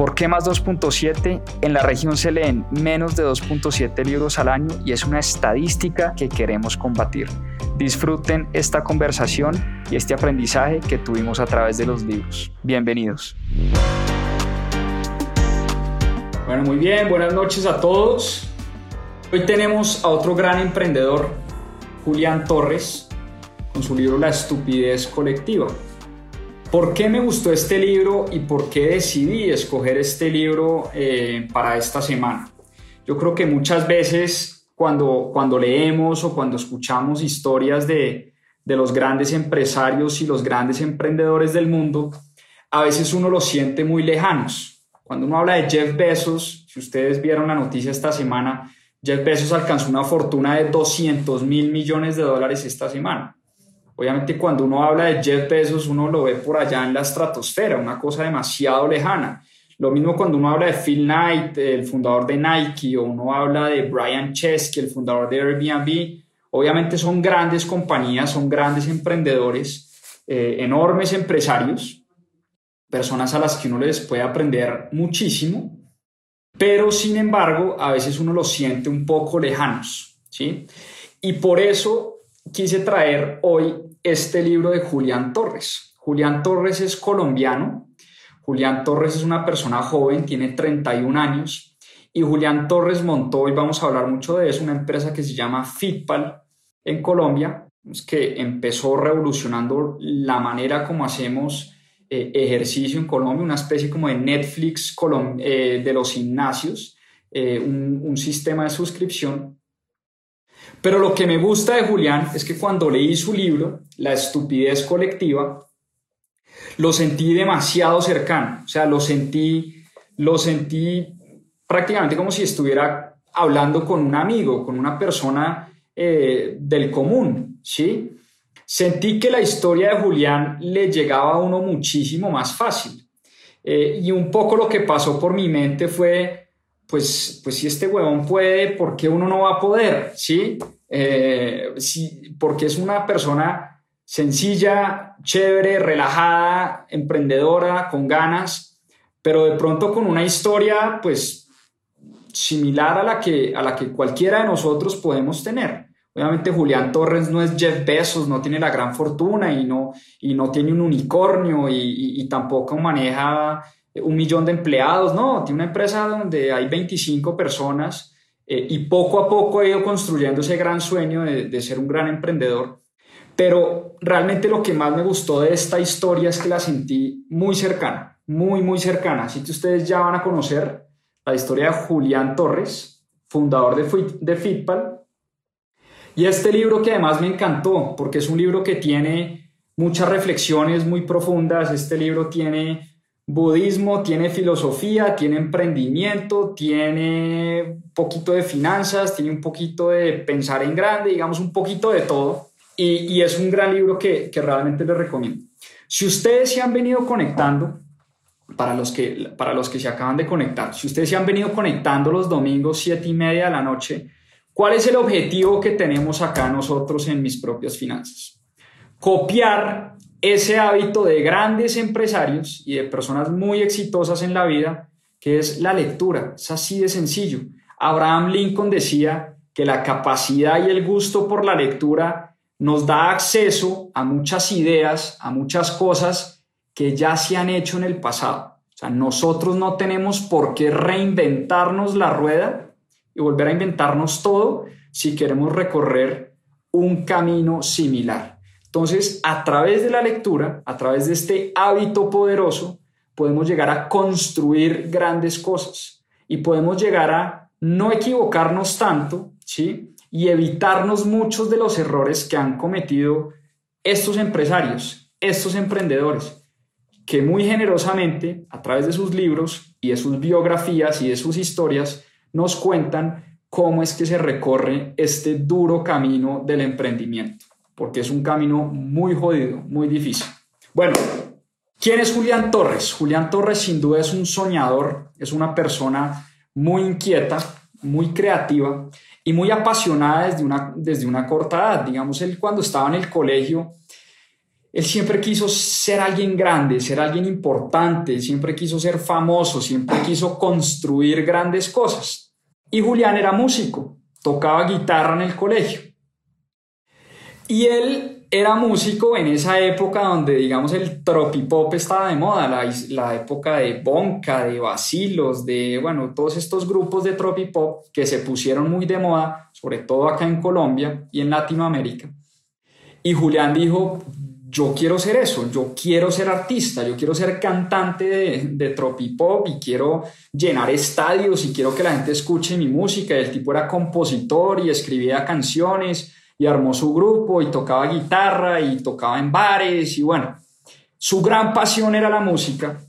¿Por qué más 2.7? En la región se leen menos de 2.7 libros al año y es una estadística que queremos combatir. Disfruten esta conversación y este aprendizaje que tuvimos a través de los libros. Bienvenidos. Bueno, muy bien, buenas noches a todos. Hoy tenemos a otro gran emprendedor, Julián Torres, con su libro La estupidez colectiva. ¿Por qué me gustó este libro y por qué decidí escoger este libro eh, para esta semana? Yo creo que muchas veces cuando, cuando leemos o cuando escuchamos historias de, de los grandes empresarios y los grandes emprendedores del mundo, a veces uno los siente muy lejanos. Cuando uno habla de Jeff Bezos, si ustedes vieron la noticia esta semana, Jeff Bezos alcanzó una fortuna de 200 mil millones de dólares esta semana. Obviamente cuando uno habla de Jeff Bezos, uno lo ve por allá en la estratosfera, una cosa demasiado lejana. Lo mismo cuando uno habla de Phil Knight, el fundador de Nike, o uno habla de Brian Chesky, el fundador de Airbnb. Obviamente son grandes compañías, son grandes emprendedores, eh, enormes empresarios, personas a las que uno les puede aprender muchísimo, pero sin embargo a veces uno los siente un poco lejanos, ¿sí? Y por eso quise traer hoy este libro de Julián Torres. Julián Torres es colombiano, Julián Torres es una persona joven, tiene 31 años y Julián Torres montó, y vamos a hablar mucho de eso, una empresa que se llama Fitpal en Colombia, que empezó revolucionando la manera como hacemos eh, ejercicio en Colombia, una especie como de Netflix eh, de los gimnasios, eh, un sistema de suscripción. Pero lo que me gusta de Julián es que cuando leí su libro, La estupidez colectiva, lo sentí demasiado cercano, o sea, lo sentí, lo sentí prácticamente como si estuviera hablando con un amigo, con una persona eh, del común, ¿sí? Sentí que la historia de Julián le llegaba a uno muchísimo más fácil. Eh, y un poco lo que pasó por mi mente fue, pues, pues si este huevón puede, ¿por qué uno no va a poder? ¿Sí? Eh, sí porque es una persona sencilla, chévere, relajada, emprendedora, con ganas, pero de pronto con una historia pues similar a la que, a la que cualquiera de nosotros podemos tener. Obviamente Julián Torres no es Jeff Bezos, no tiene la gran fortuna y no, y no tiene un unicornio y, tampoco maneja un millón de empleados, no, tiene una empresa donde hay 25 personas eh, y poco a poco ha ido construyendo ese gran sueño de, de ser un gran emprendedor. Pero realmente lo que más me gustó de esta historia es que la sentí muy cercana, muy, muy cercana. Así que ustedes ya van a conocer la historia de Julián Torres, fundador de, de Fitpal. Y este libro que además me encantó, porque es un libro que tiene muchas reflexiones muy profundas. Este libro tiene budismo, tiene filosofía, tiene emprendimiento, tiene un poquito de finanzas, tiene un poquito de pensar en grande, digamos un poquito de todo. Y, es un gran libro que, realmente les recomiendo. Si ustedes se han venido conectando, para los, que, para los que se acaban de conectar, si ustedes se han venido conectando los domingos siete y media de la noche, ¿cuál es el objetivo que tenemos acá nosotros en mis propias finanzas? Copiar ese hábito de grandes empresarios y de personas muy exitosas en la vida, que es la lectura. Es así de sencillo. Abraham Lincoln decía que la capacidad y el gusto por la lectura nos da acceso a muchas ideas, a muchas cosas que ya se han hecho en el pasado. O sea, nosotros no tenemos por qué reinventarnos la rueda y volver a inventarnos todo si queremos recorrer un camino similar. Entonces, a través de la lectura, a través de este hábito poderoso, podemos llegar a construir grandes cosas y podemos llegar a no equivocarnos tanto, ¿sí? y evitarnos muchos de los errores que han cometido estos empresarios, estos emprendedores, que muy generosamente, a través de sus libros y de sus biografías y de sus historias, nos cuentan cómo es que se recorre este duro camino del emprendimiento. Porque es un camino muy jodido, muy difícil. Bueno, ¿quién es Julián Torres? Julián Torres sin duda es un soñador, es una persona muy inquieta, muy creativa y muy apasionada desde una, desde una corta edad. Digamos, él cuando estaba en el colegio, él siempre quiso ser alguien grande, ser alguien importante, siempre quiso ser famoso, siempre quiso construir grandes cosas. Y Julián era músico, tocaba guitarra en el colegio. Y él era músico en esa época donde, digamos, el tropipop estaba de moda, la, la época de Bonca, de Basilos, de, bueno, todos estos grupos de tropipop que se pusieron muy de moda, sobre todo acá en Colombia y en Latinoamérica. Y Julián dijo, yo quiero ser eso, yo quiero ser artista, yo quiero ser cantante de, de tropipop y quiero llenar estadios y quiero que la gente escuche mi música. Y el tipo era compositor y escribía canciones y armó su grupo y tocaba guitarra y tocaba en bares y bueno, su gran pasión era la música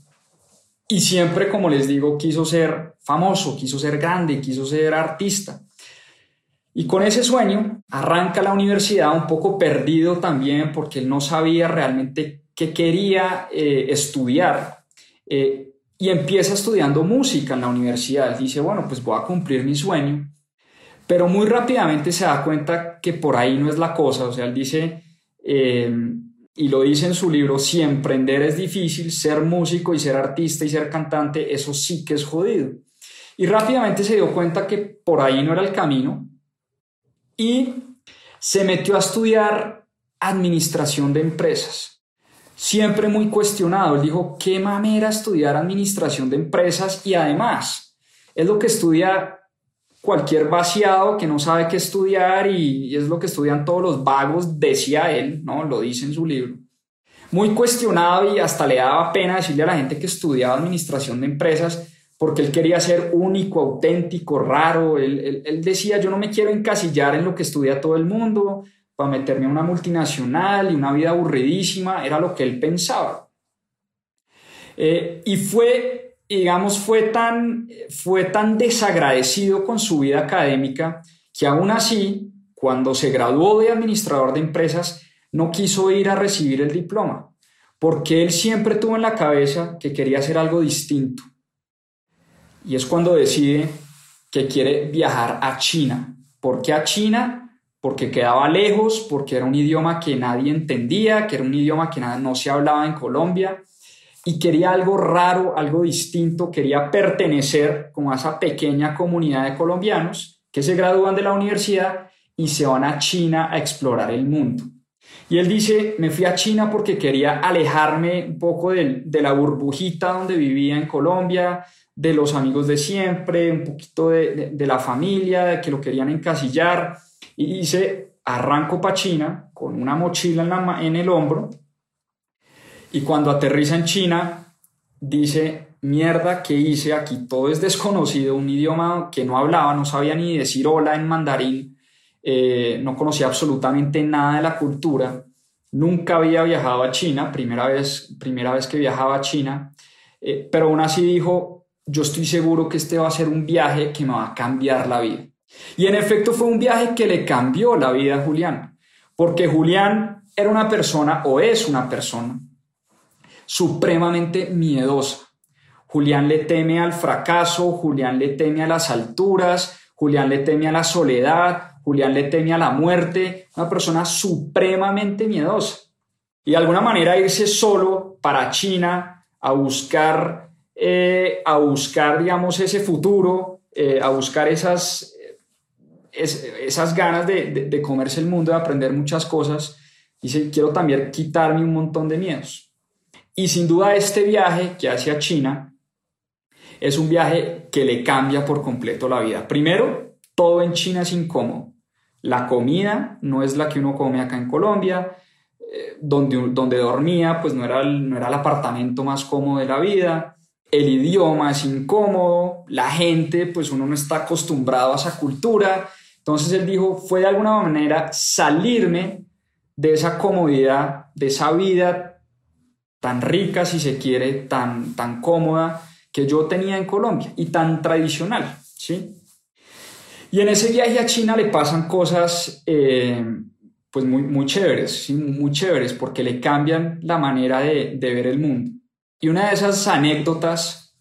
y siempre, como les digo, quiso ser famoso, quiso ser grande, quiso ser artista. Y con ese sueño arranca la universidad un poco perdido también porque él no sabía realmente qué quería eh, estudiar. Eh, y empieza estudiando música en la universidad. Él dice, bueno, pues voy a cumplir mi sueño. Pero muy rápidamente se da cuenta que por ahí no es la cosa. O sea, él dice, eh, y lo dice en su libro, si emprender es difícil, ser músico y ser artista y ser cantante, eso sí que es jodido. Y rápidamente se dio cuenta que por ahí no era el camino y se metió a estudiar administración de empresas. Siempre muy cuestionado, él dijo, qué mamera estudiar administración de empresas y además es lo que estudia cualquier vaciado que no sabe qué estudiar y es lo que estudian todos los vagos, decía él, ¿no? Lo dice en su libro. Muy cuestionado y hasta le daba pena decirle a la gente que estudiaba administración de empresas porque él quería ser único, auténtico, raro. Él, decía, yo no me quiero encasillar en lo que estudia todo el mundo para meterme a una multinacional y una vida aburridísima, era lo que él pensaba. Eh, y fue, digamos, fue tan, fue tan desagradecido con su vida académica que aún así, cuando se graduó de administrador de empresas, no quiso ir a recibir el diploma, porque él siempre tuvo en la cabeza que quería hacer algo distinto y es cuando decide que quiere viajar a China. ¿Por qué a China? Porque quedaba lejos, porque era un idioma que nadie entendía, que era un idioma que no se hablaba en Colombia y quería algo raro, algo distinto, quería pertenecer como a esa pequeña comunidad de colombianos que se gradúan de la universidad y se van a China a explorar el mundo. Y él dice, me fui a China porque quería alejarme un poco de, de la burbujita donde vivía en Colombia, de los amigos de siempre, un poquito de, la familia, de que lo querían encasillar. Y dice, arranco para China con una mochila en, en el hombro y cuando aterriza en China dice, mierda, ¿qué hice aquí? Todo es desconocido, un idioma que no hablaba, no sabía ni decir hola en mandarín, eh, no conocía absolutamente nada de la cultura, nunca había viajado a China, primera vez, primera vez que viajaba a China, eh, pero aún así dijo, yo estoy seguro que este va a ser un viaje que me va a cambiar la vida. Y en efecto fue un viaje que le cambió la vida a Julián, porque Julián era una persona o es una persona supremamente miedosa. Julián le teme al fracaso, Julián le teme a las alturas, Julián le teme a la soledad, Julián le teme a la muerte, una persona supremamente miedosa. Y de alguna manera irse solo para China a buscar eh, a buscar, digamos, ese futuro, eh, a buscar esas, esas ganas de, de, comerse el mundo, de aprender muchas cosas. Dice, quiero también quitarme un montón de miedos. Y sin duda este viaje que hace a China es un viaje que le cambia por completo la vida. Primero, todo en China es incómodo. La comida no es la que uno come acá en Colombia. Eh, donde, donde dormía, pues no era, no era el apartamento más cómodo de la vida el idioma es incómodo, la gente, pues uno no está acostumbrado a esa cultura. Entonces él dijo, fue de alguna manera salirme de esa comodidad, de esa vida tan rica, si se quiere, tan, tan cómoda que yo tenía en Colombia y tan tradicional, ¿sí? Y en ese viaje a China le pasan cosas eh, pues muy, muy chéveres, muy chéveres, porque le cambian la manera de, ver el mundo. Y una de esas anécdotas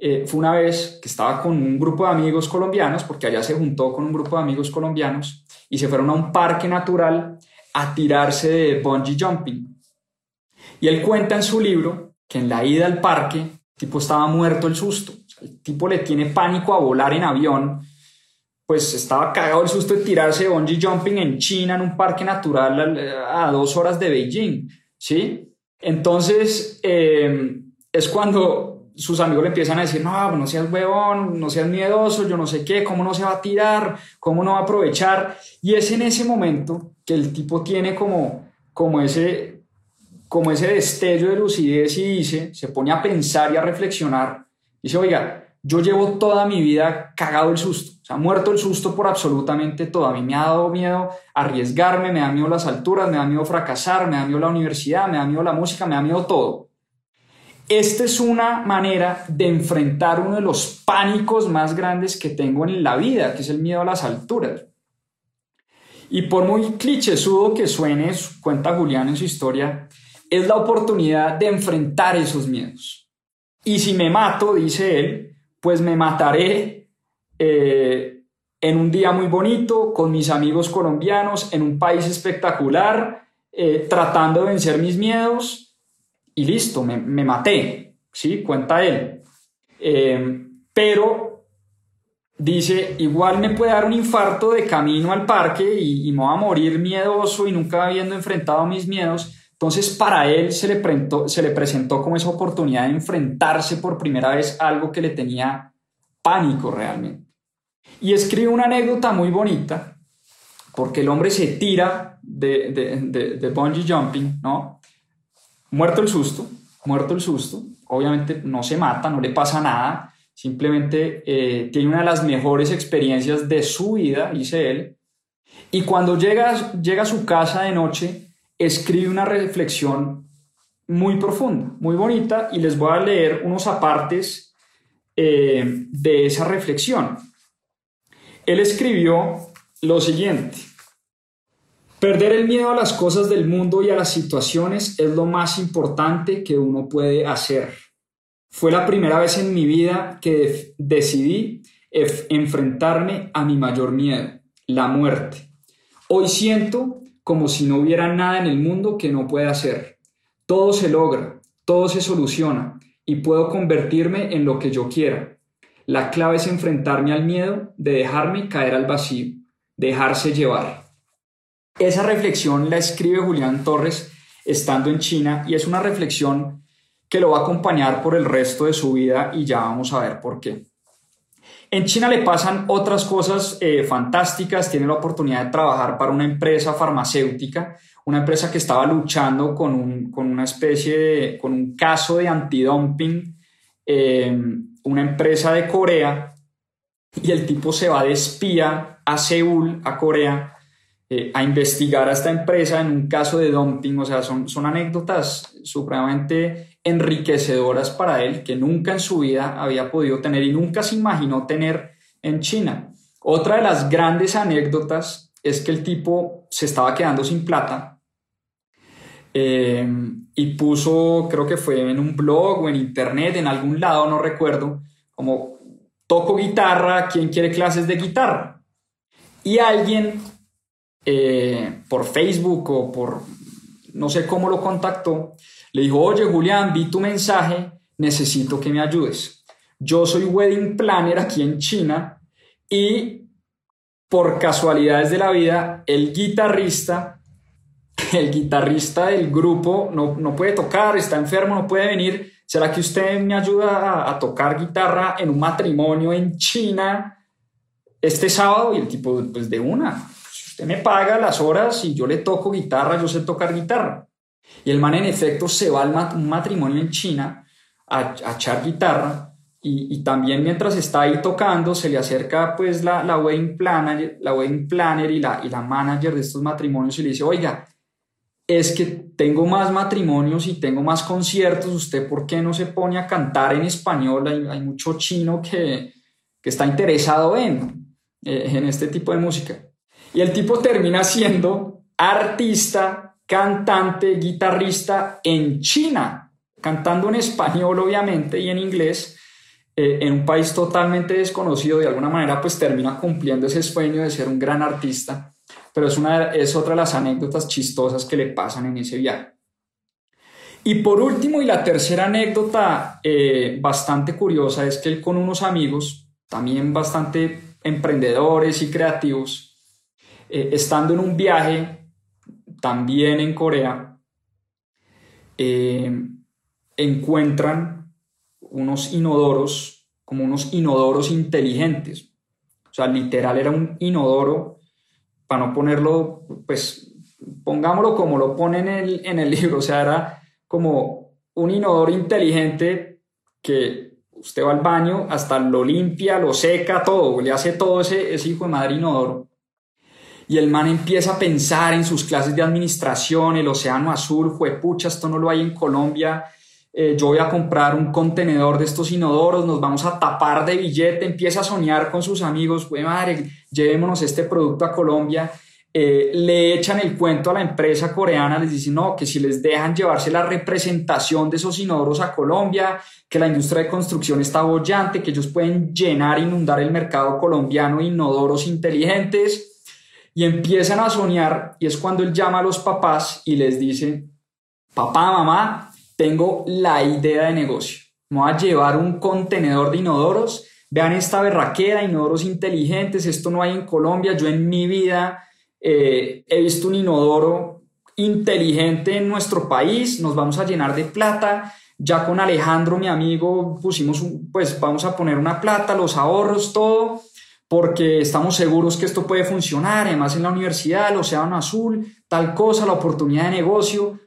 eh, fue una vez que estaba con un grupo de amigos colombianos, porque allá se juntó con un grupo de amigos colombianos, y se fueron a un parque natural a tirarse de bungee jumping. Y él cuenta en su libro que en la ida al parque, el tipo estaba muerto el susto. el tipo le tiene pánico a volar en avión pues estaba cagado el susto de tirarse bungee jumping en China, en un parque natural a, dos horas de Beijing, ¿sí? Entonces, eh, es cuando sus amigos le empiezan a decir, no, no seas huevón, no seas miedoso, yo no sé qué, cómo no se va a tirar, cómo no va a aprovechar. Y es en ese momento que el tipo tiene como, como, ese, como ese destello de lucidez y dice, se pone a pensar y a reflexionar. Dice, oiga, yo llevo toda mi vida cagado el susto, o sea, muerto el susto por absolutamente todo. A mí me ha dado miedo arriesgarme, me da miedo las alturas, me da miedo fracasar, me da miedo la universidad, me da miedo la música, me da miedo todo. Esta es una manera de enfrentar uno de los pánicos más grandes que tengo en la vida, que es el miedo a las alturas. Y por muy clichésudo que suene, cuenta Julián en su historia, es la oportunidad de enfrentar esos miedos. Y si me mato, dice él, pues me mataré eh, en un día muy bonito, con mis amigos colombianos, en un país espectacular, eh, tratando de vencer mis miedos y listo, me, maté, ¿sí? Cuenta él. Eh, pero dice, igual me puede dar un infarto de camino al parque y, y me voy a morir miedoso y nunca habiendo enfrentado mis miedos. Entonces, para él se le, se le presentó como esa oportunidad de enfrentarse por primera vez a algo que le tenía pánico realmente. Y escribe una anécdota muy bonita, porque el hombre se tira de, de, de, bungee jumping, ¿no? Muerto el susto, muerto el susto, obviamente no se mata, no le pasa nada, simplemente eh, tiene una de las mejores experiencias de su vida, dice él, y cuando llega, llega a su casa de noche, escribe una reflexión muy profunda, muy bonita, y les voy a leer unos apartes eh, de esa reflexión. Él escribió lo siguiente. Perder el miedo a las cosas del mundo y a las situaciones es lo más importante que uno puede hacer. Fue la primera vez en mi vida que decidí enfrentarme a mi mayor miedo, la muerte. Hoy siento como si no hubiera nada en el mundo que no pueda hacer. Todo se logra, todo se soluciona y puedo convertirme en lo que yo quiera. La clave es enfrentarme al miedo de dejarme caer al vacío, dejarse llevar. Esa reflexión la escribe Julián Torres estando en China y es una reflexión que lo va a acompañar por el resto de su vida y ya vamos a ver por qué. En China le pasan otras cosas eh, fantásticas, tiene la oportunidad de trabajar para una empresa farmacéutica, una empresa que estaba luchando con, un, con una especie de, con un caso de antidumping, eh, una empresa de Corea, y el tipo se va de espía a Seúl, a Corea, eh, a investigar a esta empresa en un caso de dumping, o sea, son, son anécdotas supremamente enriquecedoras para él que nunca en su vida había podido tener y nunca se imaginó tener en China. Otra de las grandes anécdotas es que el tipo se estaba quedando sin plata eh, y puso, creo que fue en un blog o en internet, en algún lado, no recuerdo, como toco guitarra, ¿quién quiere clases de guitarra? Y alguien eh, por Facebook o por no sé cómo lo contactó, le dijo, oye Julián, vi tu mensaje, necesito que me ayudes. Yo soy wedding planner aquí en China y por casualidades de la vida, el guitarrista, el guitarrista del grupo no, no puede tocar, está enfermo, no puede venir. ¿Será que usted me ayuda a, a tocar guitarra en un matrimonio en China este sábado? Y el tipo, pues de una, Usted me paga las horas y yo le toco guitarra, yo sé tocar guitarra. Y el man en efecto se va a un matrimonio en China a, echar guitarra y, también mientras está ahí tocando se le acerca pues la, la wedding planner, la wedding planner y, la, y la manager de estos matrimonios y le dice, oiga, es que tengo más matrimonios y tengo más conciertos, ¿usted por qué no se pone a cantar en español? Hay, hay mucho chino que, que, está interesado en, eh, en este tipo de música. Y el tipo termina siendo artista, cantante, guitarrista en China, cantando en español obviamente y en inglés, eh, en un país totalmente desconocido, de alguna manera pues termina cumpliendo ese sueño de ser un gran artista, pero es, una, es otra de las anécdotas chistosas que le pasan en ese viaje. Y por último, y la tercera anécdota eh, bastante curiosa es que él con unos amigos, también bastante emprendedores y creativos, eh, estando en un viaje también en Corea, encuentran unos inodoros, como unos inodoros inteligentes. O sea, literal era un inodoro, para no ponerlo, pues pongámoslo como lo pone en el, en el libro, o sea, era como un inodoro inteligente que usted va al baño, hasta lo limpia, lo seca, todo, le hace todo ese, ese hijo de madre inodoro. Y el man empieza a pensar en sus clases de administración, el océano azul, pucha, esto no lo hay en Colombia, eh, yo voy a comprar un contenedor de estos inodoros, nos vamos a tapar de billete, empieza a soñar con sus amigos, pues madre, llevémonos este producto a Colombia. Eh, le echan el cuento a la empresa coreana, les dicen no, que si les dejan llevarse la representación de esos inodoros a Colombia, que la industria de construcción está bollante, que ellos pueden llenar, inundar el mercado colombiano de inodoros inteligentes. Y empiezan a soñar y es cuando él llama a los papás y les dice, papá, mamá, tengo la idea de negocio. Me voy a llevar un contenedor de inodoros. Vean esta berraquera, inodoros inteligentes. Esto no hay en Colombia. Yo en mi vida eh, he visto un inodoro inteligente en nuestro país. Nos vamos a llenar de plata. Ya con Alejandro, mi amigo, pusimos, pues vamos a poner una plata, los ahorros, todo, porque estamos seguros que esto puede funcionar. Además, en la universidad, el Océano Azul, tal cosa, la oportunidad de negocio.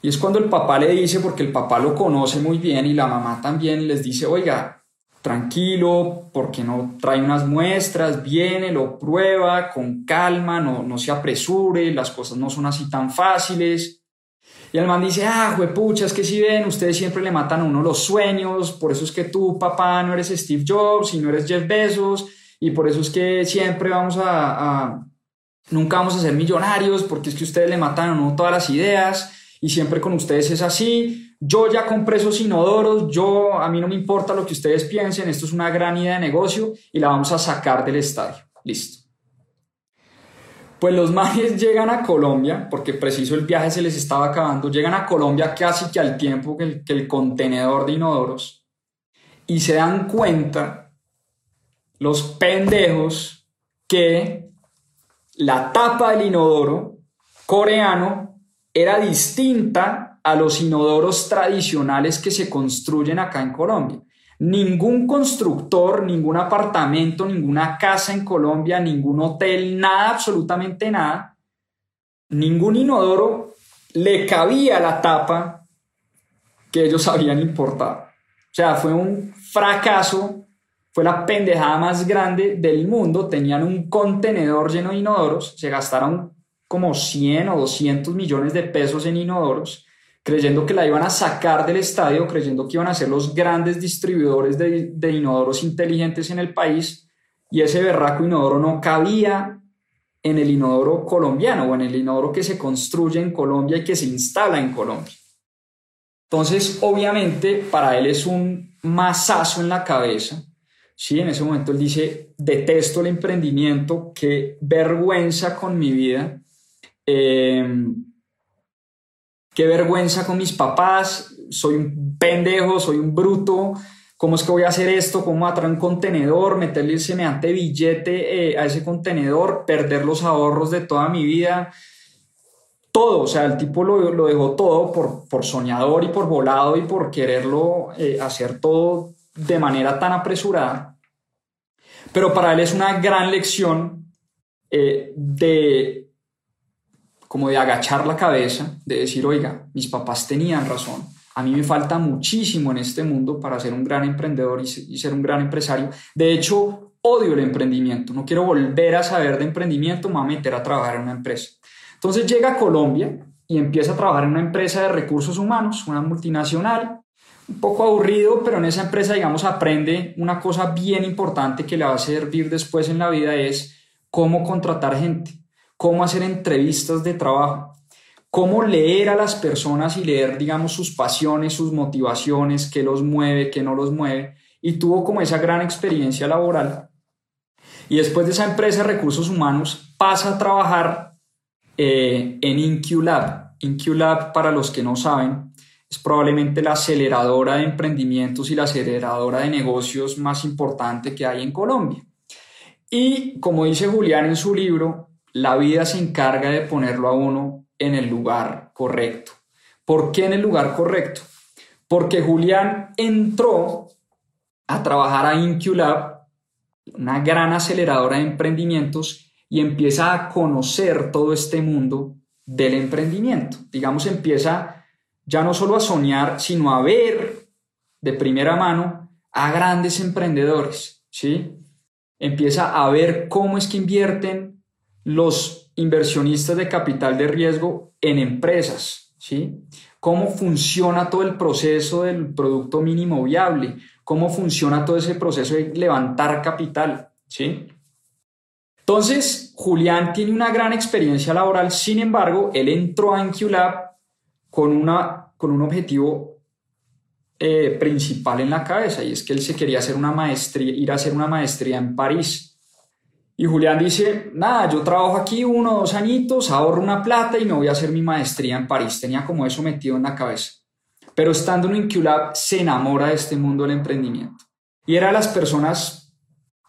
Y es cuando el papá le dice, porque el papá lo conoce muy bien y la mamá también les dice, oiga, tranquilo, porque no trae unas muestras, viene, lo prueba con calma, no, no se apresure, las cosas no son así tan fáciles. Y el man dice, ah, pucha, es que si ven, ustedes siempre le matan a uno los sueños, por eso es que tú, papá, no eres Steve Jobs y no eres Jeff Bezos, y por eso es que siempre vamos a, a nunca vamos a ser millonarios, porque es que ustedes le matan a uno todas las ideas y siempre con ustedes es así. Yo ya compré esos inodoros, yo a mí no me importa lo que ustedes piensen, esto es una gran idea de negocio y la vamos a sacar del estadio. Listo. Pues los mages llegan a Colombia, porque preciso el viaje se les estaba acabando, llegan a Colombia casi que al tiempo que el contenedor de inodoros y se dan cuenta los pendejos que la tapa del inodoro coreano era distinta a los inodoros tradicionales que se construyen acá en Colombia. Ningún constructor, ningún apartamento, ninguna casa en Colombia, ningún hotel, nada, absolutamente nada, ningún inodoro le cabía la tapa que ellos habían importado. O sea, fue un fracaso, fue la pendejada más grande del mundo. Tenían un contenedor lleno de inodoros, se gastaron como 100 o 200 millones de pesos en inodoros, creyendo que la iban a sacar del estadio, creyendo que iban a ser los grandes distribuidores de, de inodoros inteligentes en el país, y ese berraco inodoro no cabía en el inodoro colombiano o en el inodoro que se construye en Colombia y que se instala en Colombia. Entonces, obviamente, para él es un masazo en la cabeza. Sí, en ese momento él dice, detesto el emprendimiento, qué vergüenza con mi vida. Em, qué vergüenza con mis papás, soy un pendejo, soy un bruto, ¿cómo es que voy a hacer esto? ¿Cómo voy a traer un contenedor, meterle semejante billete eh, a ese contenedor, perder los ahorros de toda mi vida? Todo, o sea, el tipo lo, lo dejó todo por, por, soñador y por volado y por quererlo eh, hacer todo de manera tan apresurada. Pero para él es una gran lección eh, de como de agachar la cabeza, de decir, oiga, mis papás tenían razón, a mí me falta muchísimo en este mundo para ser un gran emprendedor y, ser un gran empresario. De hecho, odio el emprendimiento, no quiero volver a saber de emprendimiento, me voy a meter a trabajar en una empresa. Entonces llega a Colombia y empieza a trabajar en una empresa de recursos humanos, una multinacional, un poco aburrido, pero en esa empresa, digamos, aprende una cosa bien importante que le va a servir después en la vida, es cómo contratar gente cómo hacer entrevistas de trabajo, cómo leer a las personas y leer, digamos, sus pasiones, sus motivaciones, qué los mueve, qué no los mueve, y tuvo como esa gran experiencia laboral. Y después de esa empresa de recursos humanos pasa a trabajar eh, en InQLab. InQLab, para los que no saben, es probablemente la aceleradora de emprendimientos y la aceleradora de negocios más importante que hay en Colombia. Y como dice Julián en su libro, la vida se encarga de ponerlo a uno en el lugar correcto. ¿Por qué en el lugar correcto? Porque Julián entró a trabajar a InQLab, una gran aceleradora de emprendimientos, y empieza a conocer todo este mundo del emprendimiento. Digamos, empieza ya no solo a soñar, sino a ver de primera mano a grandes emprendedores, ¿sí? Empieza a ver cómo es que invierten los inversionistas de capital de riesgo en empresas, ¿sí? Cómo funciona todo el proceso del producto mínimo viable, cómo funciona todo ese proceso de levantar capital, ¿sí? Entonces, Julián tiene una gran experiencia laboral, sin embargo, él entró a NQLab con, una, con un objetivo eh, principal en la cabeza y es que él se quería hacer una maestría, ir a hacer una maestría en París. Y Julián dice, nada, yo trabajo aquí uno o dos añitos, ahorro una plata y me voy a hacer mi maestría en París. Tenía como eso metido en la cabeza. Pero estando en InQLab se enamora de este mundo del emprendimiento. Y era las personas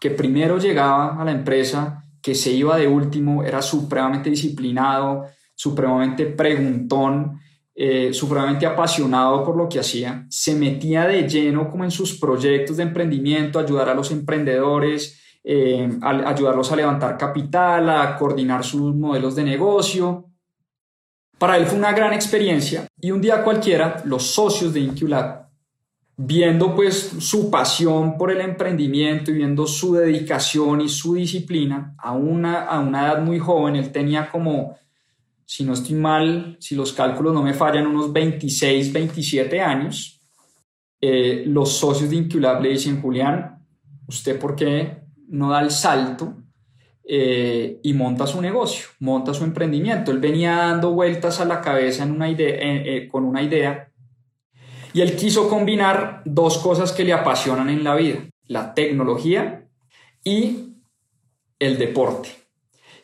que primero llegaba a la empresa, que se iba de último, era supremamente disciplinado, supremamente preguntón, eh, supremamente apasionado por lo que hacía, se metía de lleno como en sus proyectos de emprendimiento, ayudar a los emprendedores, eh, ayudarlos a levantar capital, a coordinar sus modelos de negocio. Para él fue una gran experiencia y un día cualquiera los socios de InQLab viendo pues su pasión por el emprendimiento y viendo su dedicación y su disciplina a una, a una edad muy joven, él tenía como, si no estoy mal, si los cálculos no me fallan, unos 26, 27 años, eh, los socios de Inculab le dicen, Julián, ¿usted por qué no da el salto eh, y monta su negocio, monta su emprendimiento? Él venía dando vueltas a la cabeza en una idea, eh, con una idea y él quiso combinar dos cosas que le apasionan en la vida, la tecnología y el deporte.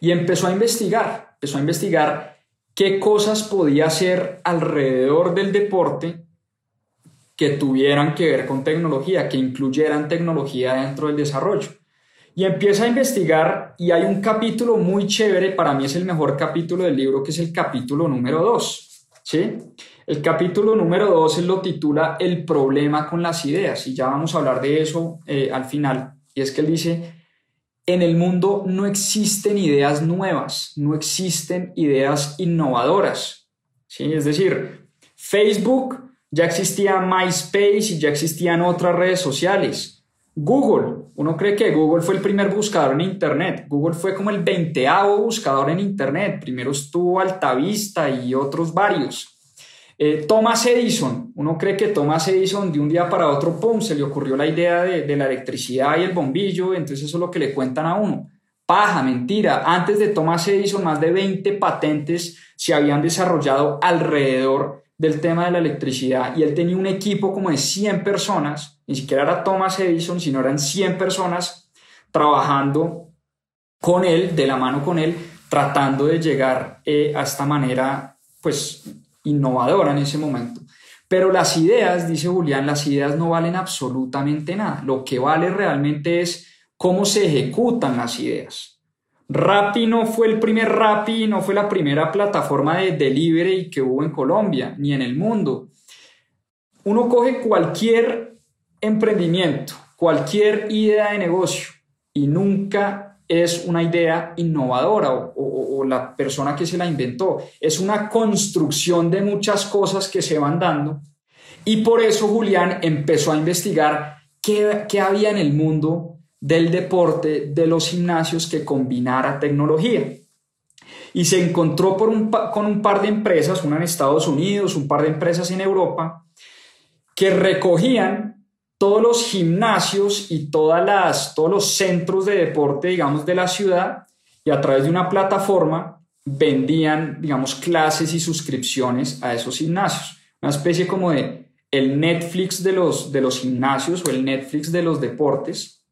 Y empezó a investigar, empezó a investigar qué cosas podía hacer alrededor del deporte que tuvieran que ver con tecnología, que incluyeran tecnología dentro del desarrollo. Y empieza a investigar y hay un capítulo muy chévere, para mí es el mejor capítulo del libro, que es el capítulo número 2. ¿sí? El capítulo número 2 lo titula El problema con las ideas y ya vamos a hablar de eso eh, al final. Y es que él dice, en el mundo no existen ideas nuevas, no existen ideas innovadoras. ¿sí? Es decir, Facebook, ya existía MySpace y ya existían otras redes sociales. Google, uno cree que Google fue el primer buscador en Internet. Google fue como el veinteavo buscador en Internet. Primero estuvo Altavista y otros varios. Eh, Thomas Edison, uno cree que Thomas Edison de un día para otro, ¡pum!, se le ocurrió la idea de, la electricidad y el bombillo, entonces eso es lo que le cuentan a uno. Paja, mentira. Antes de Thomas Edison, más de 20 patentes se habían desarrollado alrededor del tema de la electricidad y él tenía un equipo como de 100 personas, ni siquiera era Thomas Edison, sino eran 100 personas trabajando con él, de la mano con él, tratando de llegar eh, a esta manera, pues innovadora en ese momento. Pero las ideas, dice Julián, las ideas no valen absolutamente nada. Lo que vale realmente es cómo se ejecutan las ideas. Rappi no fue el primer Rappi, no fue la primera plataforma de delivery que hubo en Colombia, ni en el mundo. Uno coge cualquier emprendimiento, cualquier idea de negocio y nunca es una idea innovadora o, la persona que se la inventó. Es una construcción de muchas cosas que se van dando. Y por eso Julián empezó a investigar qué, qué había en el mundo del deporte, de los gimnasios que combinara tecnología. Y se encontró por un, con un par de empresas, una en Estados Unidos, un par de empresas en Europa, que recogían todos los gimnasios y todas las, todos los centros de deporte, digamos, de la ciudad y a través de una plataforma vendían, digamos, clases y suscripciones a esos gimnasios. Una especie como de el Netflix de los, de los gimnasios o el Netflix de los deportes.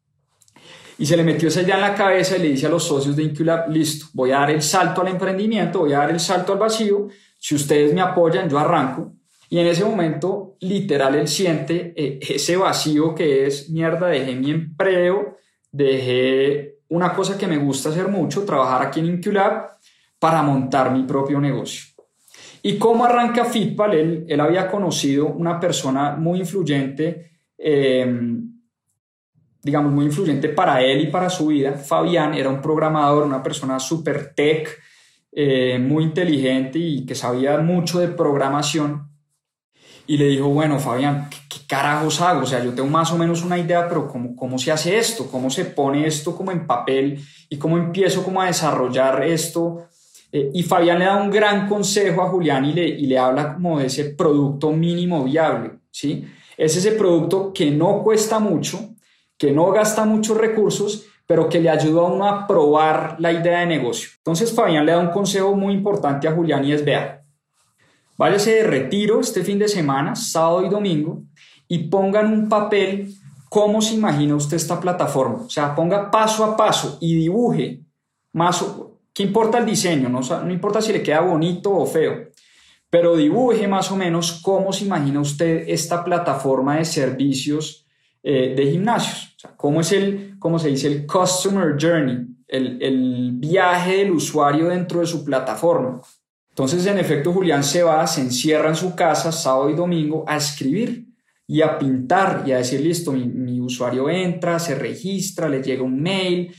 Y se le metió esa idea en la cabeza y le dice a los socios de Inculab, listo, voy a dar el salto al emprendimiento, voy a dar el salto al vacío. Si ustedes me apoyan, yo arranco. Y en ese momento, literal, él siente eh, ese vacío que es, mierda, dejé mi empleo, dejé una cosa que me gusta hacer mucho, trabajar aquí en Inculab, para montar mi propio negocio. ¿Y cómo arranca Fitball? Él, él había conocido una persona muy influyente, em, digamos, muy influyente para él y para su vida. Fabián era un programador, una persona súper tech, eh, muy inteligente y que sabía mucho de programación. Y le dijo, bueno, Fabián, ¿qué, carajos hago? O sea, yo tengo más o menos una idea, pero ¿cómo, ¿cómo se hace esto? ¿Cómo se pone esto como en papel? ¿Y cómo empiezo como a desarrollar esto eh, y Fabián le da un gran consejo a Julián y le, y le habla como de ese producto mínimo viable, ¿sí? Es ese producto que no cuesta mucho, que no gasta muchos recursos, pero que le ayuda a uno a probar la idea de negocio. Entonces Fabián le da un consejo muy importante a Julián y es, vea, váyase de retiro este fin de semana, sábado y domingo, y pongan un papel cómo se imagina usted esta plataforma. O sea, ponga paso a paso y dibuje más, ¿Qué importa el diseño? No, no importa si le queda bonito o feo, pero dibuje más o menos cómo se imagina usted esta plataforma de servicios eh, de gimnasios. O sea, cómo es el, cómo se dice, el customer journey, el, el viaje del usuario dentro de su plataforma. Entonces, en efecto, Julián se va, se encierra en su casa sábado y domingo a escribir y a pintar y a decir, listo, mi, usuario entra, se registra, le llega un mail,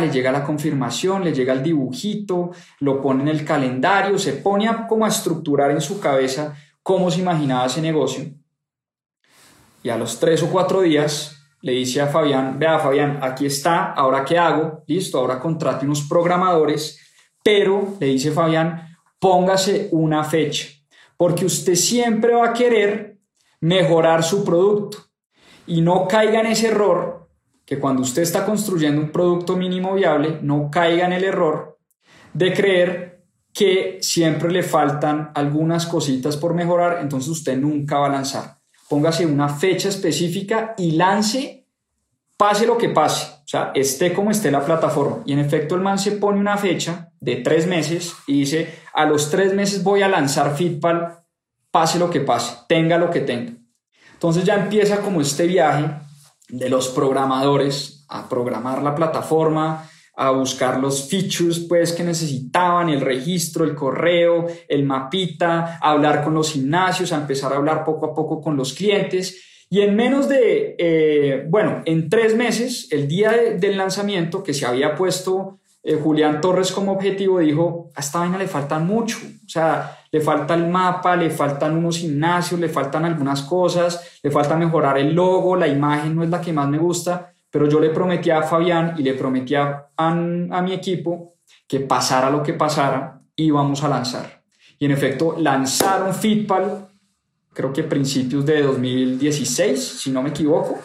le llega la confirmación, le llega el dibujito, lo pone en el calendario, se pone a, como estructurar en su cabeza cómo se imaginaba ese negocio. Y a los tres o cuatro días le dice a Fabián, vea Fabián, aquí está, ahora qué hago, listo, ahora contrate unos programadores, pero le dice Fabián, póngase una fecha, porque usted siempre va a querer mejorar su producto y no caiga en ese error que cuando usted está construyendo un producto mínimo viable, no caiga en el error de creer que siempre le faltan algunas cositas por mejorar, entonces usted nunca va a lanzar. Póngase una fecha específica y lance, pase lo que pase, o sea, esté como esté la plataforma. Y en efecto, el man se pone una fecha de tres meses y dice, a los tres meses voy a lanzar Fitpal, pase lo que pase, tenga lo que tenga. Entonces ya empieza como este viaje de los programadores a programar la plataforma, a buscar los features pues que necesitaban, el registro, el correo, el mapita, a hablar con los gimnasios, a empezar a hablar poco a poco con los clientes. Y en menos de, eh, bueno, en tres meses, el día del lanzamiento que se había puesto eh, Julián Torres como objetivo, dijo, a esta vaina le faltan mucho. O sea, le falta el mapa, le faltan unos gimnasios, le faltan algunas cosas, le falta mejorar el logo, la imagen no es la que más me gusta, pero yo le prometí a Fabián y le prometí a, a, mi equipo que pasara lo que pasara, íbamos a lanzar. Y en efecto, lanzaron Fitpal, creo que principios de 2016, si no me equivoco,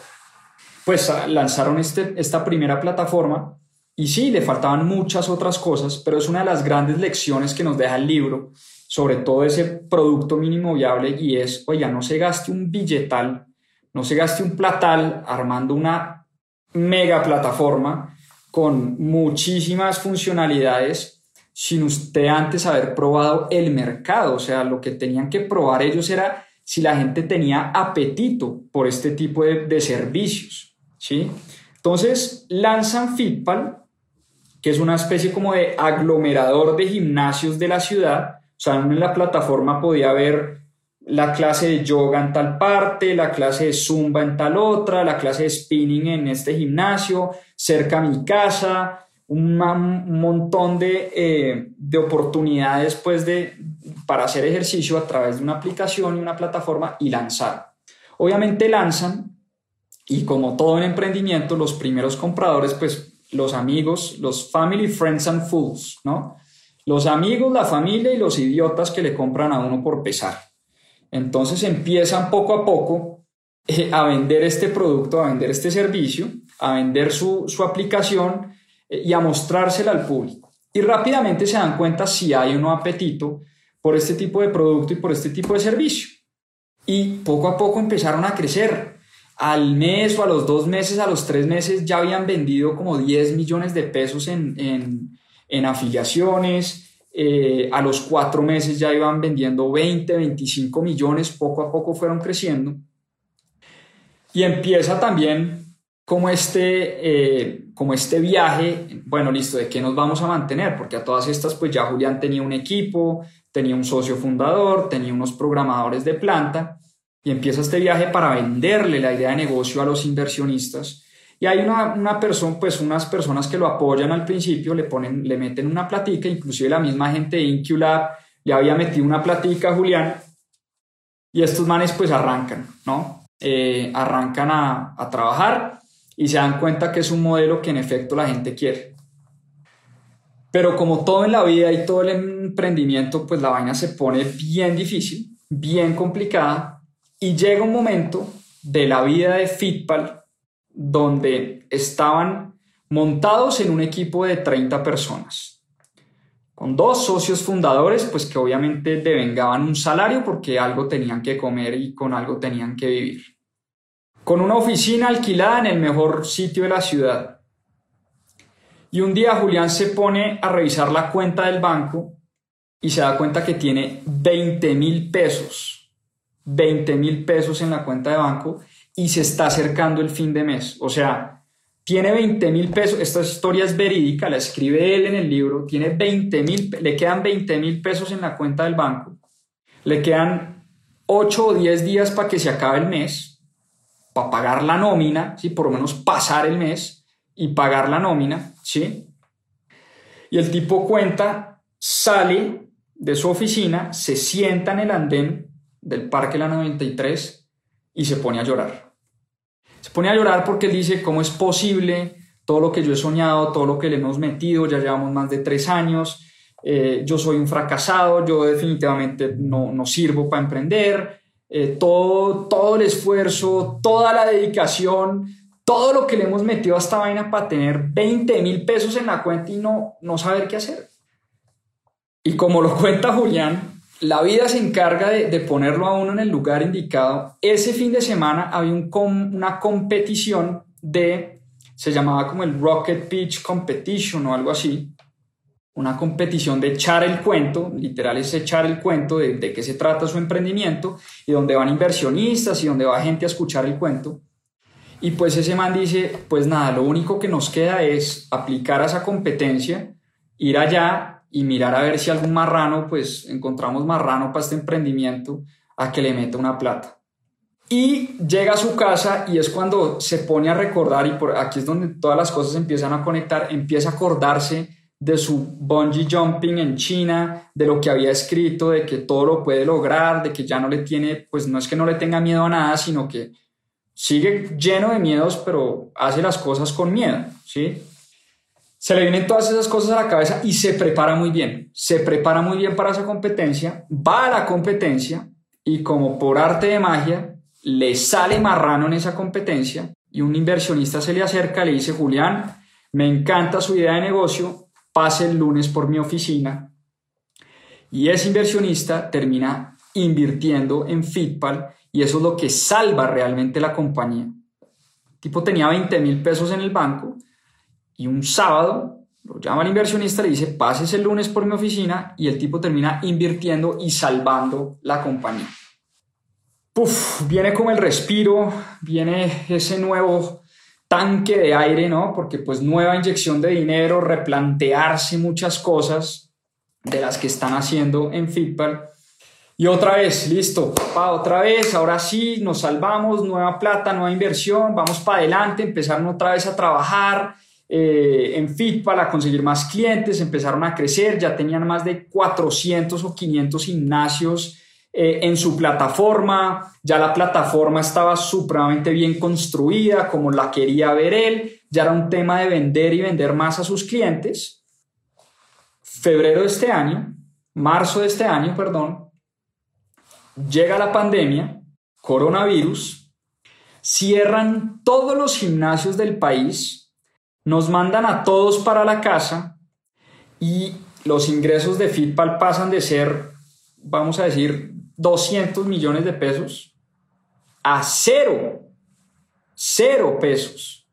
pues ah, lanzaron este, esta primera plataforma y sí, le faltaban muchas otras cosas, pero es una de las grandes lecciones que nos deja el libro sobre todo ese producto mínimo viable y es, oiga, no se gaste un billetal, no se gaste un platal armando una mega plataforma con muchísimas funcionalidades sin usted antes haber probado el mercado. O sea, lo que tenían que probar ellos era si la gente tenía apetito por este tipo de, de servicios. ¿sí? Entonces lanzan Fitpal, que es una especie como de aglomerador de gimnasios de la ciudad, o sea, en la plataforma podía ver la clase de yoga en tal parte, la clase de zumba en tal otra, la clase de spinning en este gimnasio, cerca a mi casa, un, montón de, eh, de oportunidades pues, de, para hacer ejercicio a través de una aplicación y una plataforma y lanzar. Obviamente lanzan y como todo en emprendimiento, los primeros compradores, pues los amigos, los family, friends and fools, ¿no? Los amigos, la familia y los idiotas que le compran a uno por pesar. Entonces empiezan poco a poco eh, a vender este producto, a vender este servicio, a vender su, aplicación eh, y a mostrársela al público. y rápidamente se dan cuenta si hay o apetito por este tipo de producto y por este tipo de servicio. Y poco a poco empezaron a crecer. Al mes o a los dos meses, a los tres meses, ya habían vendido como 10 millones de pesos en, afiliaciones. Eh, a los cuatro meses ya iban vendiendo 20, 25 millones. Poco a poco fueron creciendo. Y empieza también como este, eh, como este viaje, bueno, listo, ¿de qué nos vamos a mantener? Porque a todas estas, pues ya Julián tenía un equipo, tenía un socio fundador, tenía unos programadores de planta, y empieza este viaje para venderle la idea de negocio a los inversionistas. Y hay una, una persona, pues unas personas que lo apoyan al principio, le ponen, le meten una platica, inclusive la misma gente de Inculab le había metido una platica a Julián, y estos manes pues arrancan, ¿no? Eh, arrancan a, a trabajar y se dan cuenta que es un modelo que en efecto la gente quiere. Pero como todo en la vida y todo el emprendimiento, pues la vaina se pone bien difícil, bien complicada y llega un momento de la vida de Fitpal donde estaban montados en un equipo de 30 personas, con dos socios fundadores, pues que obviamente devengaban un salario porque algo tenían que comer y con algo tenían que vivir con una oficina alquilada en el mejor sitio de la ciudad. Y un día Julián se pone a revisar la cuenta del banco y se da cuenta que tiene 20 mil pesos, 20 mil pesos en la cuenta de banco y se está acercando el fin de mes. O sea, tiene 20 mil pesos, esta historia es verídica, la escribe él en el libro, tiene 20 mil, le quedan 20 mil pesos en la cuenta del banco, le quedan 8 o 10 días para que se acabe el mes para pagar la nómina, ¿sí? por lo menos pasar el mes y pagar la nómina. ¿sí? Y el tipo cuenta, sale de su oficina, se sienta en el andén del Parque La 93 y se pone a llorar. Se pone a llorar porque él dice, ¿cómo es posible todo lo que yo he soñado, todo lo que le hemos metido? Ya llevamos más de tres años, eh, yo soy un fracasado, yo definitivamente no, no sirvo para emprender, eh, todo, todo el esfuerzo, toda la dedicación, todo lo que le hemos metido a esta vaina para tener 20 mil pesos en la cuenta y no, no saber qué hacer. Y como lo cuenta Julián, la vida se encarga de, ponerlo a uno en el lugar indicado. Ese fin de semana había un una competición de, se llamaba como el Rocket Pitch Competition o algo así, una competición de echar el cuento, literal es echar el cuento de, de qué se trata su emprendimiento y donde van inversionistas y donde va gente a escuchar el cuento. Y pues ese man dice, pues nada, lo único que nos queda es aplicar a esa competencia, ir allá y mirar a ver si algún marrano, pues encontramos marrano para este emprendimiento, a que le meta una plata. Y llega a su casa y es cuando se pone a recordar, y por aquí es donde todas las cosas empiezan a conectar, empieza a acordarse de su bungee jumping en China, de lo que había escrito, de que todo lo puede lograr, de que ya no le tiene, pues no es que no le tenga miedo a nada, sino que sigue lleno de miedos, pero hace las cosas con miedo, ¿sí? Se le vienen todas esas cosas a la cabeza y se prepara muy bien, se prepara muy bien para esa competencia, va a la competencia y como por arte de magia, le sale marrano en esa competencia y un inversionista se le acerca le dice, Julián, me encanta su idea de negocio, pase el lunes por mi oficina y ese inversionista termina invirtiendo en Fitpal y eso es lo que salva realmente la compañía. El tipo tenía 20 mil pesos en el banco y un sábado lo llama el inversionista, le dice, pases el lunes por mi oficina y el tipo termina invirtiendo y salvando la compañía. Puf, viene como el respiro, viene ese nuevo tanque de aire, ¿no? Porque pues nueva inyección de dinero, replantearse muchas cosas de las que están haciendo en Fitpal. Y otra vez, listo, pa, otra vez, ahora sí, nos salvamos, nueva plata, nueva inversión, vamos para adelante, empezaron otra vez a trabajar eh, en Fitpal, a conseguir más clientes, empezaron a crecer, ya tenían más de 400 o 500 gimnasios eh, en su plataforma, ya la plataforma estaba supremamente bien construida como la quería ver él, ya era un tema de vender y vender más a sus clientes. Febrero de este año, marzo de este año, perdón, llega la pandemia, coronavirus, cierran todos los gimnasios del país, nos mandan a todos para la casa y los ingresos de Fitpal pasan de ser, vamos a decir, 200 millones de pesos a cero, cero pesos.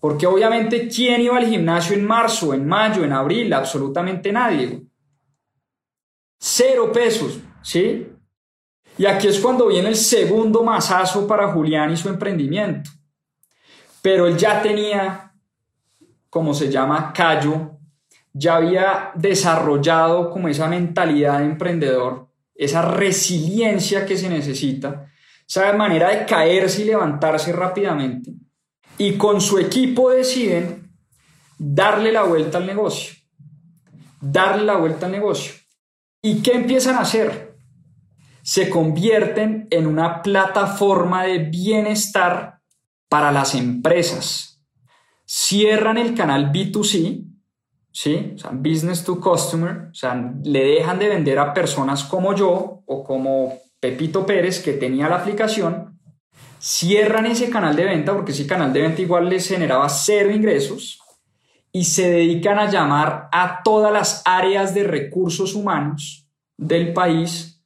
Porque obviamente, ¿quién iba al gimnasio en marzo, en mayo, en abril? Absolutamente nadie. Cero pesos, ¿sí? Y aquí es cuando viene el segundo masazo para Julián y su emprendimiento. Pero él ya tenía, como se llama, callo, ya había desarrollado como esa mentalidad de emprendedor, esa resiliencia que se necesita, esa manera de caerse y levantarse rápidamente. Y con su equipo deciden darle la vuelta al negocio, darle la vuelta al negocio. ¿Y qué empiezan a hacer? Se convierten en una plataforma de bienestar para las empresas. Cierran el canal B2C, ¿sí? O sea, business to customer, o sea, le dejan de vender a personas como yo o como Pepito Pérez que tenía la aplicación, cierran ese canal de venta porque ese canal de venta igual les generaba cero ingresos y se dedican a llamar a todas las áreas de recursos humanos del país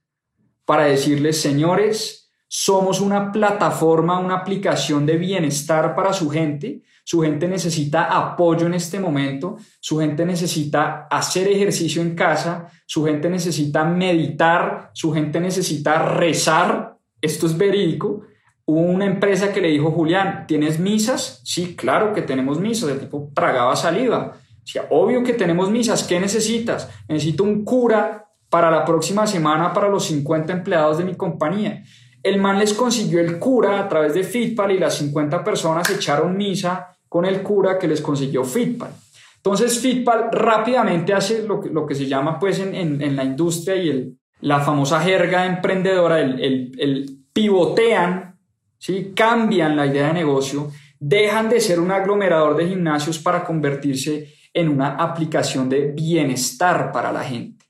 para decirles, señores, somos una plataforma, una aplicación de bienestar para su gente su gente necesita apoyo en este momento, su gente necesita hacer ejercicio en casa, su gente necesita meditar, su gente necesita rezar. Esto es verídico. Hubo una empresa que le dijo, Julián, ¿tienes misas? Sí, claro que tenemos misas. El tipo tragaba saliva. Decía, obvio que tenemos misas. ¿Qué necesitas? Necesito un cura para la próxima semana para los 50 empleados de mi compañía. El man les consiguió el cura a través de Fitpal y las 50 personas echaron misa con el cura que les consiguió Fitpal. Entonces Fitpal rápidamente hace lo que, se llama pues en, en, la industria y el, la famosa jerga emprendedora, el, el, el pivotean, ¿sí? cambian la idea de negocio, dejan de ser un aglomerador de gimnasios para convertirse en una aplicación de bienestar para la gente.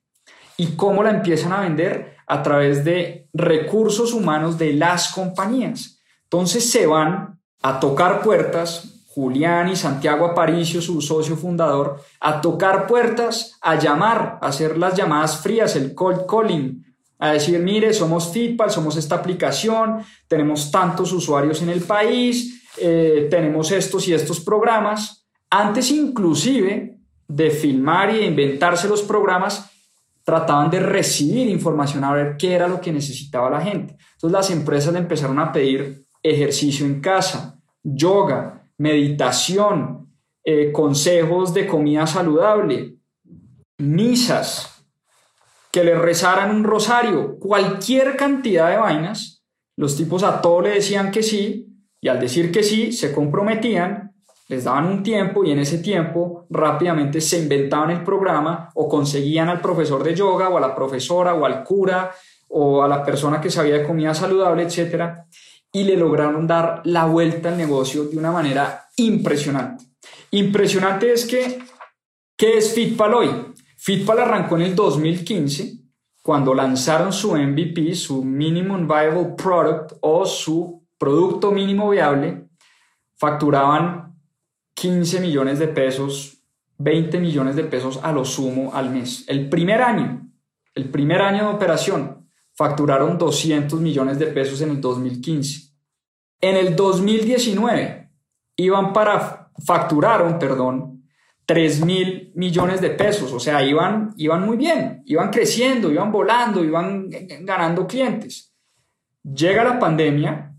¿Y cómo la empiezan a vender? A través de recursos humanos de las compañías. Entonces se van a tocar puertas, Julián y Santiago Aparicio, su socio fundador, a tocar puertas, a llamar, a hacer las llamadas frías, el cold calling, a decir, mire, somos Fitpal, somos esta aplicación, tenemos tantos usuarios en el país, eh, tenemos estos y estos programas. Antes inclusive de filmar y de inventarse los programas, trataban de recibir información a ver qué era lo que necesitaba la gente. Entonces las empresas le empezaron a pedir ejercicio en casa, yoga, meditación, eh, consejos de comida saludable, misas, que le rezaran un rosario, cualquier cantidad de vainas, los tipos a todo le decían que sí y al decir que sí se comprometían, les daban un tiempo y en ese tiempo rápidamente se inventaban el programa o conseguían al profesor de yoga o a la profesora o al cura o a la persona que sabía de comida saludable, etcétera y le lograron dar la vuelta al negocio de una manera impresionante. Impresionante es que, ¿qué es Fitpal hoy? Fitpal arrancó en el 2015 cuando lanzaron su MVP, su Minimum Viable Product o su producto mínimo viable, facturaban 15 millones de pesos, 20 millones de pesos a lo sumo al mes. El primer año, el primer año de operación, facturaron 200 millones de pesos en el 2015. En el 2019 iban para, facturaron, perdón, 3 mil millones de pesos, o sea, iban, iban muy bien, iban creciendo, iban volando, iban ganando clientes. Llega la pandemia,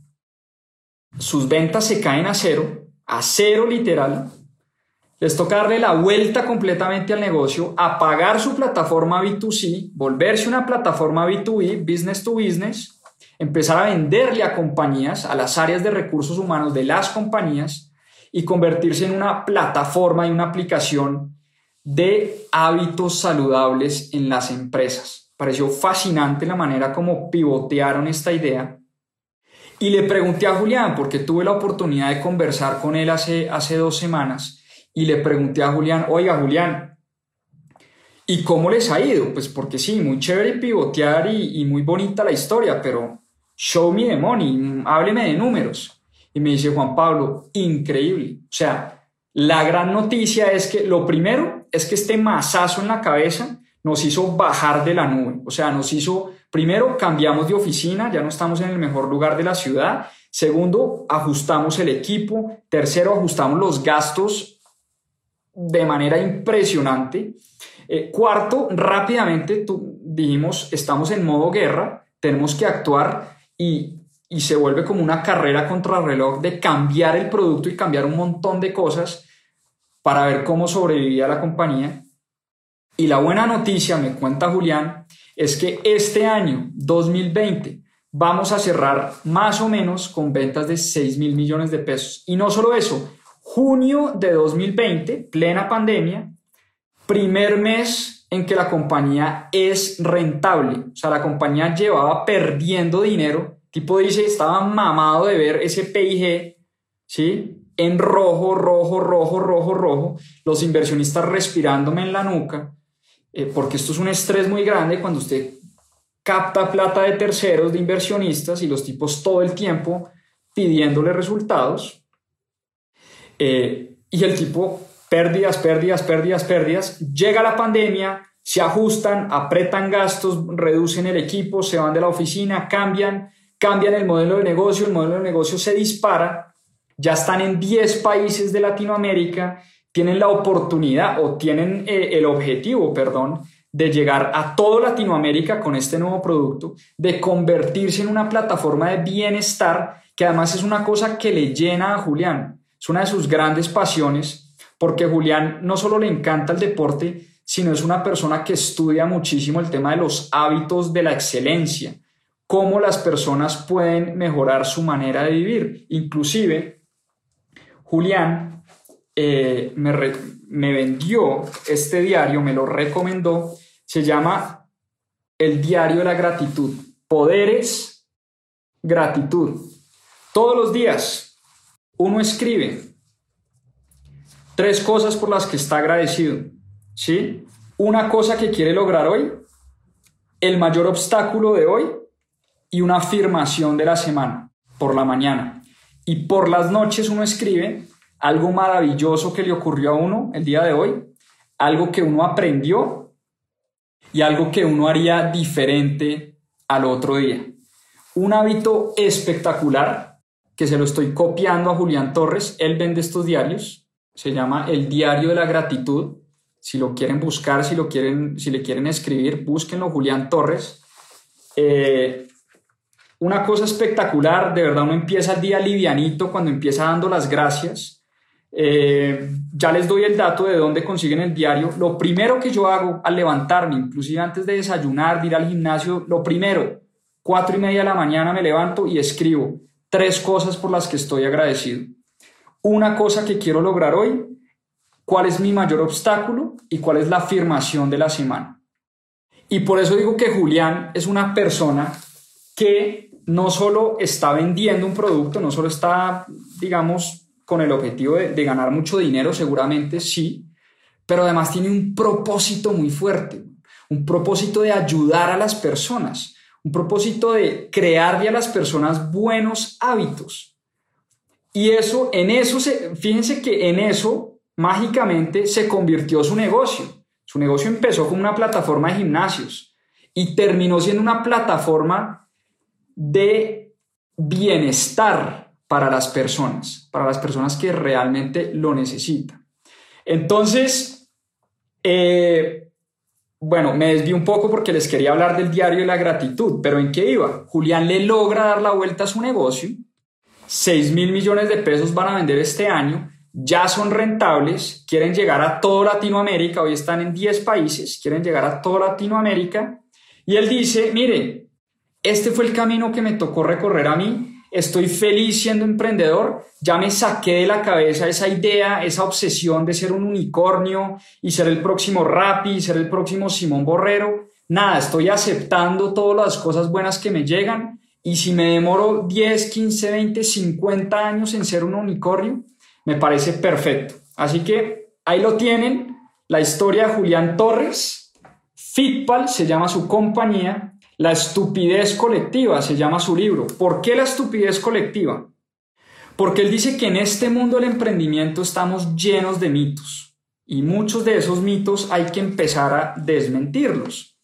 sus ventas se caen a cero, a cero literal, les toca darle la vuelta completamente al negocio, apagar su plataforma B2C, volverse una plataforma B2B, business to business, empezar a venderle a compañías, a las áreas de recursos humanos de las compañías y convertirse en una plataforma y una aplicación de hábitos saludables en las empresas. Pareció fascinante la manera como pivotearon esta idea. Y le pregunté a Julián, porque tuve la oportunidad de conversar con él hace, hace dos semanas, y le pregunté a Julián, oiga Julián, ¿y cómo les ha ido? Pues porque sí, muy chévere pivotear y, muy bonita la historia, pero show me the money, hábleme de números. Y me dice Juan Pablo, increíble. O sea, la gran noticia es que lo primero es que este masazo en la cabeza nos hizo bajar de la nube, o sea, nos hizo, primero, cambiamos de oficina, ya no estamos en el mejor lugar de la ciudad, segundo, ajustamos el equipo, tercero, ajustamos los gastos de manera impresionante, eh, cuarto, rápidamente dijimos, estamos en modo guerra, tenemos que actuar y, y se vuelve como una carrera contra el reloj de cambiar el producto y cambiar un montón de cosas para ver cómo sobrevivía la compañía. Y la buena noticia, me cuenta Julián, es que este año 2020 vamos a cerrar más o menos con ventas de 6 mil millones de pesos. Y no solo eso, junio de 2020, plena pandemia, primer mes en que la compañía es rentable. O sea, la compañía llevaba perdiendo dinero. Tipo dice, estaba mamado de ver ese PIG, ¿sí? En rojo, rojo, rojo, rojo, rojo. Los inversionistas respirándome en la nuca eh, porque esto es un estrés muy grande cuando usted capta plata de terceros, de inversionistas, y los tipos todo el tiempo pidiéndole resultados. Eh, y el tipo, pérdidas, pérdidas, pérdidas, pérdidas. Llega la pandemia, se ajustan, apretan gastos, reducen el equipo, se van de la oficina, cambian, cambian el modelo de negocio, el modelo de negocio se dispara, ya están en 10 países de Latinoamérica tienen la oportunidad o tienen eh, el objetivo, perdón, de llegar a toda Latinoamérica con este nuevo producto, de convertirse en una plataforma de bienestar, que además es una cosa que le llena a Julián, es una de sus grandes pasiones, porque Julián no solo le encanta el deporte, sino es una persona que estudia muchísimo el tema de los hábitos de la excelencia, cómo las personas pueden mejorar su manera de vivir. Inclusive, Julián eh, me, vendió este diario, me lo recomendó, se llama El Diario de la Gratitud. Poderes, gratitud. Todos los días uno escribe tres cosas por las que está agradecido. ¿Sí? Una cosa que quiere lograr hoy, el mayor obstáculo de hoy y una afirmación de la semana por la mañana. Y por las noches uno escribe algo maravilloso que le ocurrió a uno el día de hoy, algo que uno aprendió y algo que uno haría diferente al otro día. Un hábito espectacular que se lo estoy copiando a Julián Torres, él vende estos diarios, se llama El Diario de la Gratitud. Si lo quieren buscar, si, lo quieren, si le quieren escribir, búsquenlo, Julián Torres. Eh, una cosa espectacular, de verdad uno empieza el día livianito cuando empieza dando las gracias eh, ya les doy el dato de dónde consiguen el diario. Lo primero que yo hago al levantarme, inclusive antes de desayunar, de ir al gimnasio, lo primero, cuatro y media de la mañana me levanto y escribo tres cosas por las que estoy agradecido. Una cosa que quiero lograr hoy, cuál es mi mayor obstáculo y cuál es la afirmación de la semana. Y por eso digo que Julián es una persona que no solo está vendiendo un producto, no solo está, digamos, con el objetivo de, ganar mucho dinero, seguramente sí, pero además tiene un propósito muy fuerte, un propósito de ayudar a las personas, un propósito de crearle a las personas buenos hábitos. Y eso, en eso, se, fíjense que en eso mágicamente se convirtió su negocio. Su negocio empezó como una plataforma de gimnasios y terminó siendo una plataforma de bienestar para las personas, para las personas que realmente lo necesitan. Entonces, eh, bueno, me desvío un poco porque les quería hablar del diario de la gratitud, pero ¿en qué iba? Julián le logra dar la vuelta a su negocio, 6 mil millones de pesos van a vender este año, ya son rentables, quieren llegar a toda Latinoamérica, hoy están en 10 países, quieren llegar a toda Latinoamérica, y él dice, mire, este fue el camino que me tocó recorrer a mí, estoy feliz siendo emprendedor, ya me saqué de la cabeza esa idea, esa obsesión de ser un unicornio y ser el próximo Rappi ser el próximo Simón Borrero. Nada, estoy aceptando todas las cosas buenas que me llegan y si me demoro 10, 15, 20, 50 años en ser un unicornio, me parece perfecto. Así que ahí lo tienen, la historia de Julián Torres. Fitpal se llama su compañía la estupidez colectiva se llama su libro. ¿Por qué la estupidez colectiva? Porque él dice que en este mundo del emprendimiento estamos llenos de mitos. Y muchos de esos mitos hay que empezar a desmentirlos.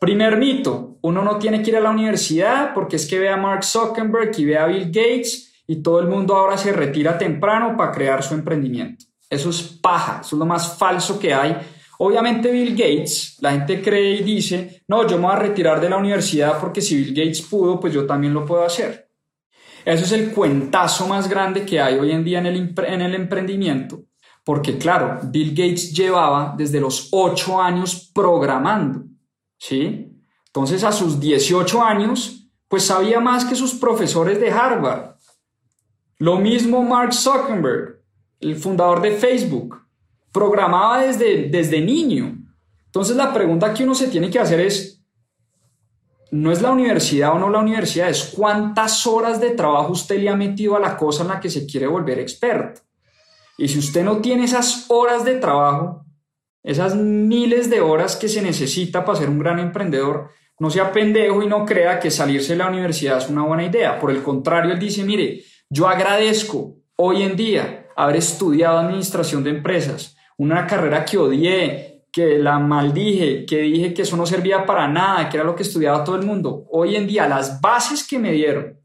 Primer mito, uno no tiene que ir a la universidad porque es que ve a Mark Zuckerberg y ve a Bill Gates y todo el mundo ahora se retira temprano para crear su emprendimiento. Eso es paja, eso es lo más falso que hay. Obviamente Bill Gates, la gente cree y dice, no, yo me voy a retirar de la universidad porque si Bill Gates pudo, pues yo también lo puedo hacer. Eso es el cuentazo más grande que hay hoy en día en el, en el emprendimiento, porque claro, Bill Gates llevaba desde los 8 años programando, ¿sí? Entonces a sus 18 años, pues sabía más que sus profesores de Harvard. Lo mismo Mark Zuckerberg, el fundador de Facebook, programaba desde, desde niño. Entonces la pregunta que uno se tiene que hacer es, no es la universidad o no la universidad, es cuántas horas de trabajo usted le ha metido a la cosa en la que se quiere volver experto. Y si usted no tiene esas horas de trabajo, esas miles de horas que se necesita para ser un gran emprendedor, no sea pendejo y no crea que salirse de la universidad es una buena idea. Por el contrario, él dice, mire, yo agradezco hoy en día haber estudiado administración de empresas, una carrera que odié, que la maldije, que dije que eso no servía para nada, que era lo que estudiaba todo el mundo. Hoy en día las bases que me dieron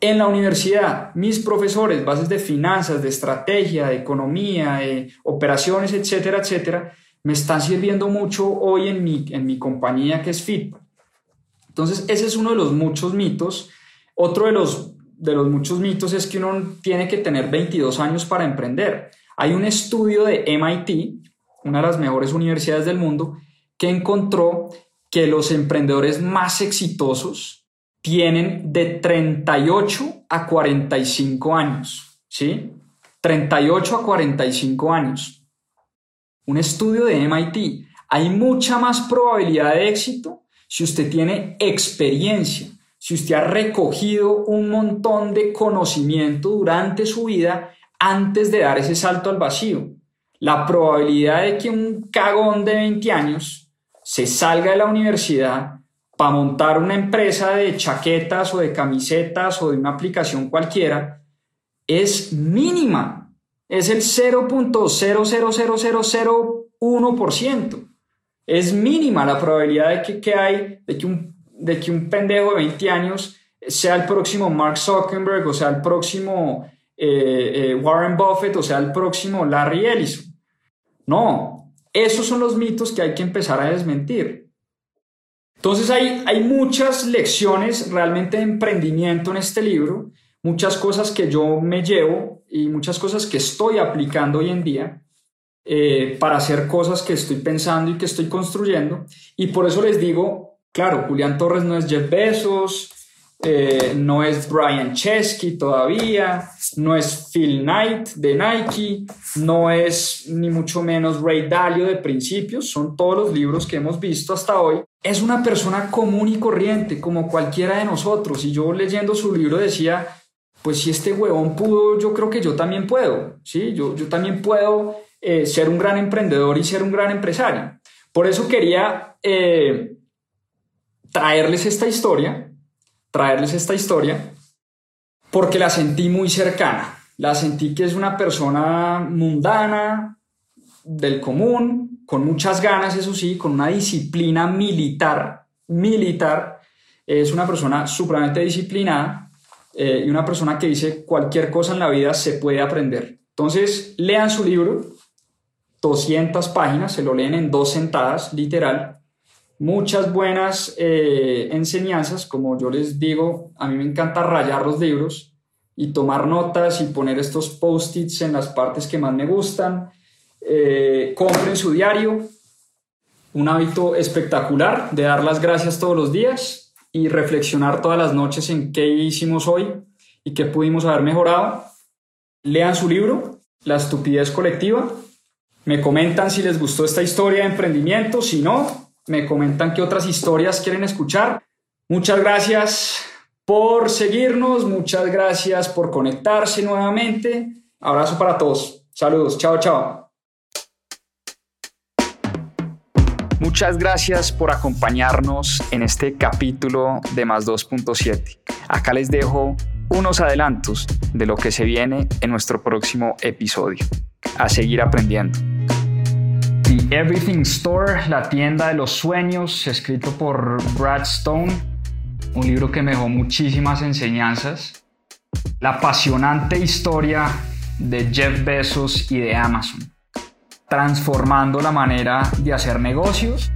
en la universidad, mis profesores, bases de finanzas, de estrategia, de economía, de operaciones, etcétera, etcétera, me están sirviendo mucho hoy en mi, en mi compañía que es FIT. Entonces, ese es uno de los muchos mitos. Otro de los, de los muchos mitos es que uno tiene que tener 22 años para emprender. Hay un estudio de MIT una de las mejores universidades del mundo, que encontró que los emprendedores más exitosos tienen de 38 a 45 años, ¿sí? 38 a 45 años. Un estudio de MIT. Hay mucha más probabilidad de éxito si usted tiene experiencia, si usted ha recogido un montón de conocimiento durante su vida antes de dar ese salto al vacío la probabilidad de que un cagón de 20 años se salga de la universidad para montar una empresa de chaquetas o de camisetas o de una aplicación cualquiera es mínima. Es el 0.00001%. Es mínima la probabilidad de que, que hay de que, un, de que un pendejo de 20 años sea el próximo Mark Zuckerberg o sea el próximo eh, eh, Warren Buffett o sea el próximo Larry Ellison. No, esos son los mitos que hay que empezar a desmentir. Entonces hay, hay muchas lecciones realmente de emprendimiento en este libro, muchas cosas que yo me llevo y muchas cosas que estoy aplicando hoy en día eh, para hacer cosas que estoy pensando y que estoy construyendo. Y por eso les digo, claro, Julián Torres no es Jeff Bezos, eh, no es Brian Chesky todavía, no es Phil Knight de Nike, no es ni mucho menos Ray Dalio de Principios, son todos los libros que hemos visto hasta hoy. Es una persona común y corriente, como cualquiera de nosotros, y yo leyendo su libro decía, pues si este huevón pudo, yo creo que yo también puedo, ¿sí? Yo, yo también puedo eh, ser un gran emprendedor y ser un gran empresario. Por eso quería eh, traerles esta historia, traerles esta historia porque la sentí muy cercana. La sentí que es una persona mundana, del común, con muchas ganas, eso sí, con una disciplina militar, militar. Es una persona supremamente disciplinada eh, y una persona que dice cualquier cosa en la vida se puede aprender. Entonces, lean su libro, 200 páginas, se lo leen en dos sentadas, literal, muchas buenas eh, enseñanzas, como yo les digo, a mí me encanta rayar los libros y tomar notas y poner estos post-its en las partes que más me gustan. Eh, compren su diario, un hábito espectacular de dar las gracias todos los días y reflexionar todas las noches en qué hicimos hoy y qué pudimos haber mejorado. Lean su libro, La estupidez colectiva. Me comentan si les gustó esta historia de emprendimiento, si no, me comentan qué otras historias quieren escuchar. Muchas gracias por seguirnos, muchas gracias por conectarse nuevamente. Abrazo para todos. Saludos, chao, chao. Muchas gracias por acompañarnos en este capítulo de Más 2.7. Acá les dejo unos adelantos de lo que se viene en nuestro próximo episodio. A seguir aprendiendo. The Everything Store, La tienda de los sueños, escrito por Brad Stone, un libro que me dejó muchísimas enseñanzas. La apasionante historia de Jeff Bezos y de Amazon, transformando la manera de hacer negocios